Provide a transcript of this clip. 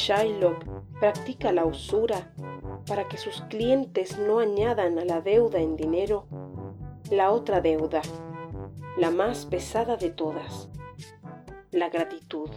Shylock practica la usura para que sus clientes no añadan a la deuda en dinero la otra deuda, la más pesada de todas, la gratitud.